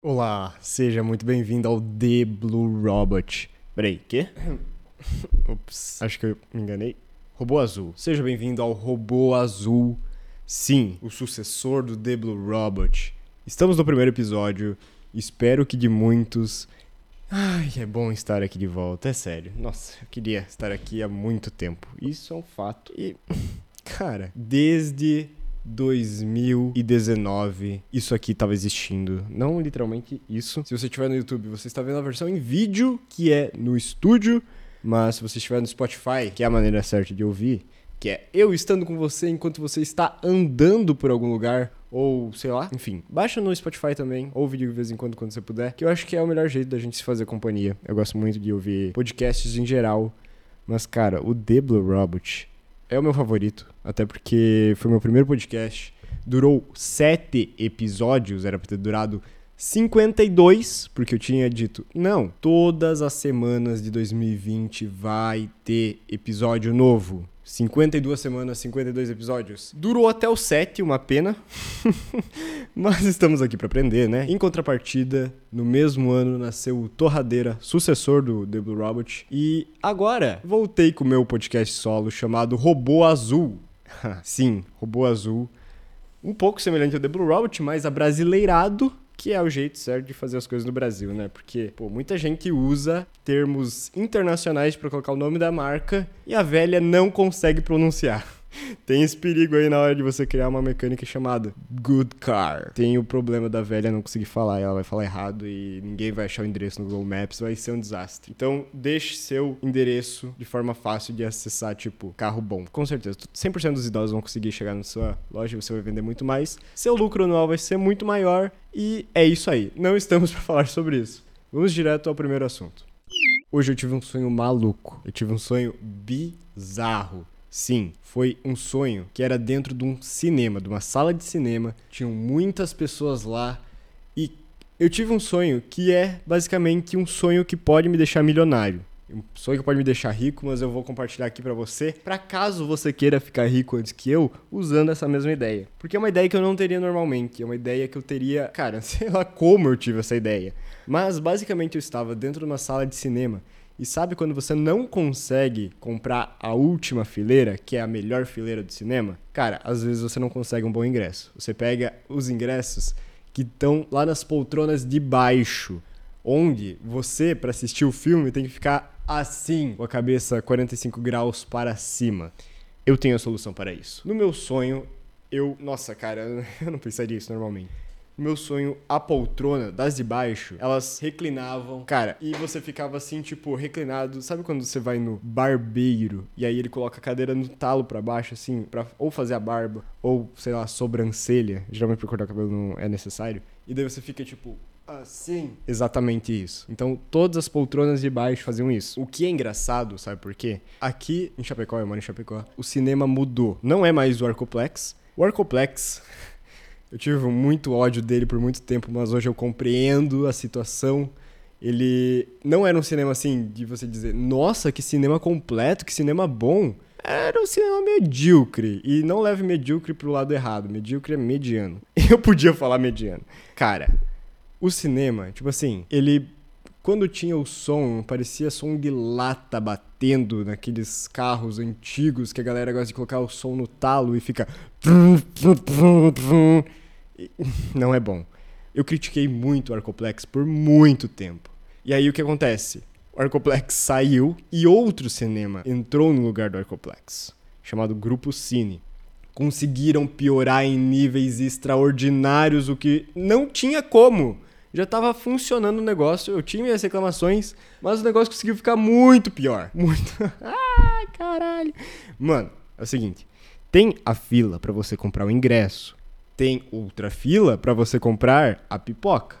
Olá, seja muito bem-vindo ao The Blue Robot. Peraí, quê? Ups, acho que eu me enganei. Robô Azul. Seja bem-vindo ao Robô Azul. Sim, o sucessor do The Blue Robot. Estamos no primeiro episódio. Espero que de muitos. Ai, é bom estar aqui de volta, é sério. Nossa, eu queria estar aqui há muito tempo. Isso é um fato. E, cara, desde 2019 isso aqui estava existindo. Não literalmente isso. Se você estiver no YouTube, você está vendo a versão em vídeo, que é no estúdio. Mas se você estiver no Spotify, que é a maneira certa de ouvir, que é eu estando com você enquanto você está andando por algum lugar, ou sei lá, enfim, baixa no Spotify também, ouve de vez em quando quando você puder, que eu acho que é o melhor jeito da gente se fazer companhia. Eu gosto muito de ouvir podcasts em geral, mas cara, o The Blue Robot é o meu favorito, até porque foi meu primeiro podcast, durou sete episódios, era pra ter durado 52, porque eu tinha dito, não, todas as semanas de 2020 vai ter episódio novo. 52 semanas, 52 episódios. Durou até o 7, uma pena. Mas estamos aqui para aprender, né? Em contrapartida, no mesmo ano nasceu o Torradeira, sucessor do The Blue Robot. E agora voltei com o meu podcast solo chamado Robô Azul. Sim, Robô Azul. Um pouco semelhante ao The Blue Robot, mas abrasileirado que é o jeito certo de fazer as coisas no Brasil, né? Porque, pô, muita gente usa termos internacionais para colocar o nome da marca e a velha não consegue pronunciar. Tem esse perigo aí na hora de você criar uma mecânica chamada Good Car. Tem o problema da velha não conseguir falar, ela vai falar errado e ninguém vai achar o endereço no Google Maps, vai ser um desastre. Então, deixe seu endereço de forma fácil de acessar, tipo, carro bom. Com certeza, 100% dos idosos vão conseguir chegar na sua loja você vai vender muito mais. Seu lucro anual vai ser muito maior e é isso aí. Não estamos para falar sobre isso. Vamos direto ao primeiro assunto. Hoje eu tive um sonho maluco. Eu tive um sonho bizarro. Sim, foi um sonho que era dentro de um cinema, de uma sala de cinema. Tinham muitas pessoas lá e eu tive um sonho que é basicamente um sonho que pode me deixar milionário. Um sonho que pode me deixar rico, mas eu vou compartilhar aqui para você, para caso você queira ficar rico antes que eu, usando essa mesma ideia. Porque é uma ideia que eu não teria normalmente, é uma ideia que eu teria, cara, sei lá como eu tive essa ideia. Mas basicamente eu estava dentro de uma sala de cinema e sabe quando você não consegue comprar a última fileira, que é a melhor fileira do cinema? Cara, às vezes você não consegue um bom ingresso. Você pega os ingressos que estão lá nas poltronas de baixo, onde você, para assistir o filme, tem que ficar assim, com a cabeça 45 graus para cima. Eu tenho a solução para isso. No meu sonho, eu. Nossa, cara, eu não pensaria isso normalmente. Meu sonho, a poltrona das de baixo, elas reclinavam. Cara, e você ficava assim, tipo, reclinado. Sabe quando você vai no barbeiro e aí ele coloca a cadeira no talo para baixo, assim, pra ou fazer a barba, ou, sei lá, sobrancelha. Geralmente pra cortar o cabelo não é necessário. E daí você fica, tipo, Assim. Exatamente isso. Então, todas as poltronas de baixo faziam isso. O que é engraçado, sabe por quê? Aqui em Chapecó, eu moro em Chapecó, o cinema mudou. Não é mais o Arcoplex. O Arcoplex, eu tive muito ódio dele por muito tempo, mas hoje eu compreendo a situação. Ele não era um cinema assim de você dizer, nossa, que cinema completo, que cinema bom. Era um cinema medíocre. E não leve medíocre pro lado errado. Medíocre é mediano. Eu podia falar mediano. Cara, o cinema, tipo assim, ele. Quando tinha o som, parecia som de lata batendo naqueles carros antigos que a galera gosta de colocar o som no talo e fica. Não é bom. Eu critiquei muito o Arcoplex por muito tempo. E aí o que acontece? O Arcoplex saiu e outro cinema entrou no lugar do Arcoplex, chamado Grupo Cine conseguiram piorar em níveis extraordinários, o que não tinha como já estava funcionando o negócio, eu tinha minhas reclamações, mas o negócio conseguiu ficar muito pior. Muito. Ai, caralho. Mano, é o seguinte: tem a fila para você comprar o ingresso, tem outra fila para você comprar a pipoca,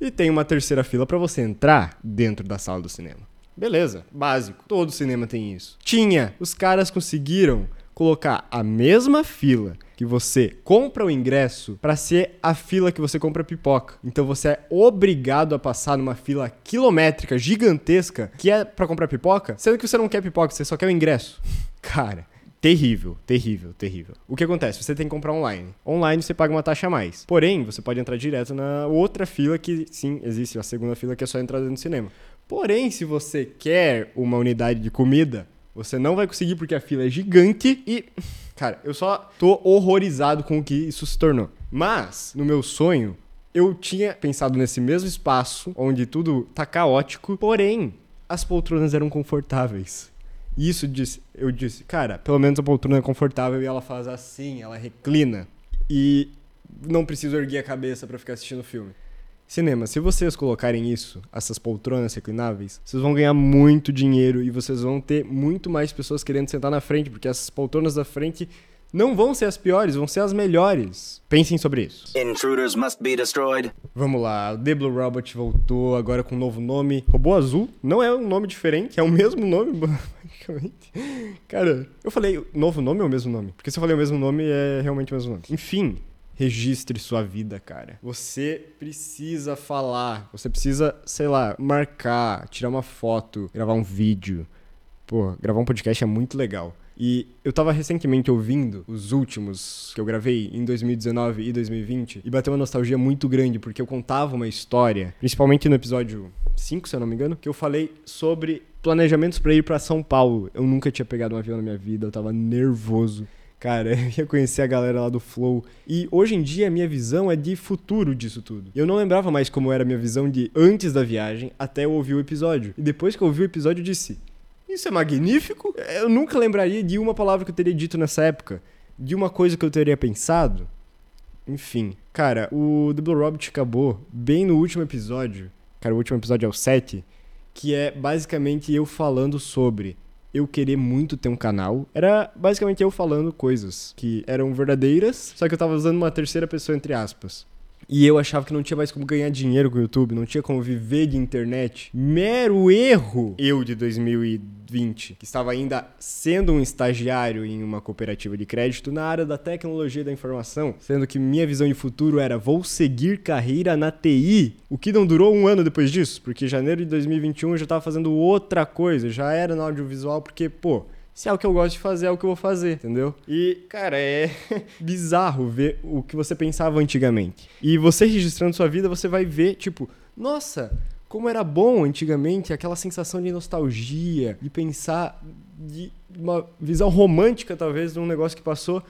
e tem uma terceira fila para você entrar dentro da sala do cinema. Beleza, básico. Todo cinema tem isso. Tinha, os caras conseguiram colocar a mesma fila que você compra o ingresso para ser a fila que você compra pipoca. Então você é obrigado a passar numa fila quilométrica gigantesca que é para comprar pipoca, sendo que você não quer pipoca, você só quer o ingresso. Cara, Terrível, terrível, terrível. O que acontece? Você tem que comprar online. Online você paga uma taxa a mais. Porém, você pode entrar direto na outra fila que, sim, existe a segunda fila que é só entrar no cinema. Porém, se você quer uma unidade de comida, você não vai conseguir porque a fila é gigante e. Cara, eu só tô horrorizado com o que isso se tornou. Mas, no meu sonho, eu tinha pensado nesse mesmo espaço onde tudo tá caótico, porém, as poltronas eram confortáveis. E isso disse, eu disse, cara, pelo menos a poltrona é confortável e ela faz assim, ela reclina. E não preciso erguer a cabeça para ficar assistindo o filme. Cinema, se vocês colocarem isso, essas poltronas reclináveis, vocês vão ganhar muito dinheiro e vocês vão ter muito mais pessoas querendo sentar na frente, porque essas poltronas da frente não vão ser as piores, vão ser as melhores. Pensem sobre isso. Intruders must be destroyed. Vamos lá, o The Blue Robot voltou agora com um novo nome. Robô Azul não é um nome diferente, é o mesmo nome, basicamente. Cara, eu falei novo nome ou o mesmo nome? Porque se eu falei o mesmo nome, é realmente o mesmo nome. Enfim, registre sua vida, cara. Você precisa falar, você precisa, sei lá, marcar, tirar uma foto, gravar um vídeo. Pô, gravar um podcast é muito legal. E eu tava recentemente ouvindo os últimos que eu gravei em 2019 e 2020 e bateu uma nostalgia muito grande, porque eu contava uma história, principalmente no episódio 5, se eu não me engano, que eu falei sobre planejamentos para ir para São Paulo. Eu nunca tinha pegado um avião na minha vida, eu tava nervoso. Cara, eu ia conhecer a galera lá do Flow. E hoje em dia a minha visão é de futuro disso tudo. Eu não lembrava mais como era a minha visão de antes da viagem até eu ouvir o episódio. E depois que eu ouvi o episódio, eu disse: isso é magnífico. Eu nunca lembraria de uma palavra que eu teria dito nessa época, de uma coisa que eu teria pensado. Enfim, cara, o Blue Robot acabou bem no último episódio. Cara, o último episódio é o 7, que é basicamente eu falando sobre eu querer muito ter um canal. Era basicamente eu falando coisas que eram verdadeiras, só que eu tava usando uma terceira pessoa entre aspas. E eu achava que não tinha mais como ganhar dinheiro com o YouTube, não tinha como viver de internet. Mero erro! Eu de 2020, que estava ainda sendo um estagiário em uma cooperativa de crédito na área da tecnologia da informação, sendo que minha visão de futuro era vou seguir carreira na TI, o que não durou um ano depois disso, porque janeiro de 2021 eu já estava fazendo outra coisa, já era no audiovisual, porque, pô, se é o que eu gosto de fazer, é o que eu vou fazer, entendeu? E, cara, é bizarro ver o que você pensava antigamente. E você registrando sua vida, você vai ver, tipo, nossa, como era bom antigamente, aquela sensação de nostalgia, de pensar, de uma visão romântica, talvez, de um negócio que passou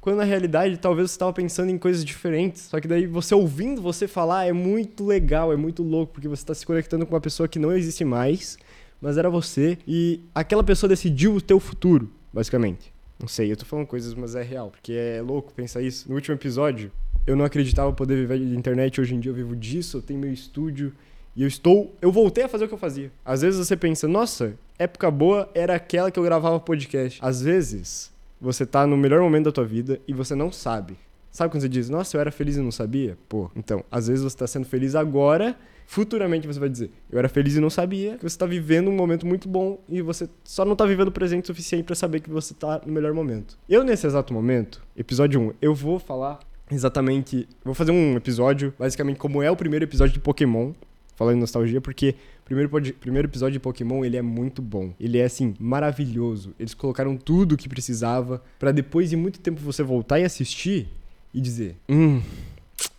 quando na realidade talvez você estava pensando em coisas diferentes. Só que daí você ouvindo você falar é muito legal, é muito louco, porque você está se conectando com uma pessoa que não existe mais mas era você e aquela pessoa decidiu o teu futuro, basicamente. Não sei, eu tô falando coisas, mas é real, porque é louco pensar isso. No último episódio, eu não acreditava poder viver de internet, hoje em dia eu vivo disso, eu tenho meu estúdio e eu estou, eu voltei a fazer o que eu fazia. Às vezes você pensa, nossa, época boa era aquela que eu gravava podcast. Às vezes, você tá no melhor momento da tua vida e você não sabe. Sabe quando você diz, nossa, eu era feliz e não sabia? Pô, então, às vezes você tá sendo feliz agora futuramente você vai dizer: Eu era feliz e não sabia, que você está vivendo um momento muito bom e você só não está vivendo o presente suficiente para saber que você está no melhor momento. Eu, nesse exato momento, episódio 1, eu vou falar exatamente. Vou fazer um episódio, basicamente, como é o primeiro episódio de Pokémon. Falando em nostalgia, porque o primeiro, primeiro episódio de Pokémon, ele é muito bom. Ele é, assim, maravilhoso. Eles colocaram tudo o que precisava para depois de muito tempo você voltar e assistir e dizer: Hum,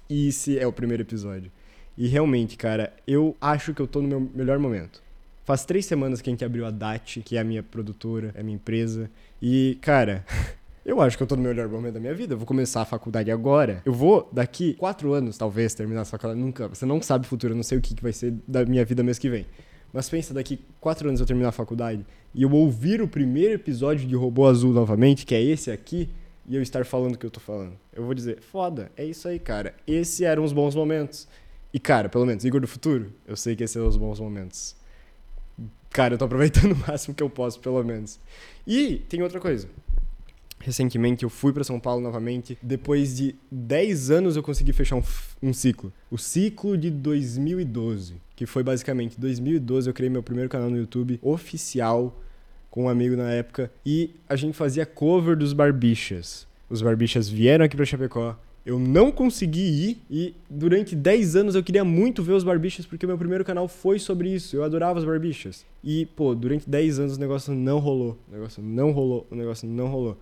esse é o primeiro episódio. E realmente, cara, eu acho que eu tô no meu melhor momento. Faz três semanas que a gente abriu a DAT, que é a minha produtora, é a minha empresa. E, cara, eu acho que eu tô no melhor momento da minha vida. Eu vou começar a faculdade agora. Eu vou, daqui quatro anos, talvez, terminar a faculdade. Nunca. Você não sabe o futuro, eu não sei o que vai ser da minha vida mês que vem. Mas pensa, daqui quatro anos eu terminar a faculdade e eu ouvir o primeiro episódio de Robô Azul novamente, que é esse aqui, e eu estar falando o que eu tô falando. Eu vou dizer, foda, é isso aí, cara. Esses eram os bons momentos. E, cara, pelo menos, Igor do Futuro, eu sei que esses são os bons momentos. Cara, eu tô aproveitando o máximo que eu posso, pelo menos. E tem outra coisa. Recentemente eu fui para São Paulo novamente. Depois de 10 anos eu consegui fechar um, um ciclo. O ciclo de 2012. Que foi basicamente 2012 eu criei meu primeiro canal no YouTube oficial com um amigo na época. E a gente fazia cover dos Barbichas. Os Barbichas vieram aqui pra Chapecó Eu não consegui ir e durante 10 anos eu queria muito ver os barbichas porque meu primeiro canal foi sobre isso. Eu adorava os barbichas. E, pô, durante 10 anos o negócio não rolou. O negócio não rolou, o negócio não rolou.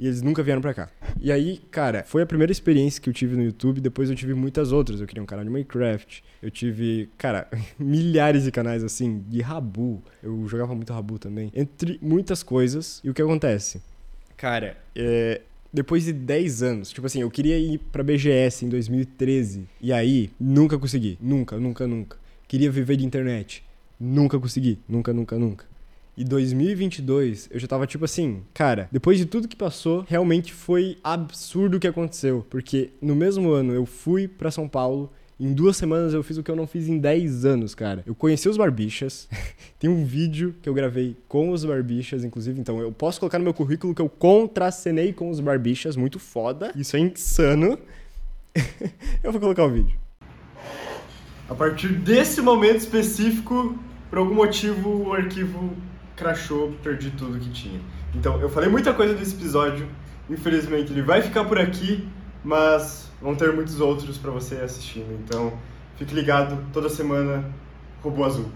E eles nunca vieram pra cá. E aí, cara, foi a primeira experiência que eu tive no YouTube. Depois eu tive muitas outras. Eu queria um canal de Minecraft. Eu tive, cara, milhares de canais assim, de Rabu. Eu jogava muito Rabu também. Entre muitas coisas. E o que acontece? Cara, é, depois de 10 anos, tipo assim, eu queria ir pra BGS em 2013. E aí, nunca consegui. Nunca, nunca, nunca. Queria viver de internet. Nunca consegui. Nunca, nunca, nunca. E 2022, eu já tava tipo assim, cara, depois de tudo que passou, realmente foi absurdo o que aconteceu. Porque no mesmo ano eu fui para São Paulo, em duas semanas eu fiz o que eu não fiz em 10 anos, cara. Eu conheci os Barbichas. Tem um vídeo que eu gravei com os Barbichas, inclusive. Então eu posso colocar no meu currículo que eu contracenei com os Barbichas. Muito foda. Isso é insano. eu vou colocar o vídeo. A partir desse momento específico, por algum motivo, o arquivo crashou, perdi tudo que tinha. Então, eu falei muita coisa nesse episódio. Infelizmente, ele vai ficar por aqui, mas vão ter muitos outros para você assistindo. Então, fique ligado toda semana, Robô Azul.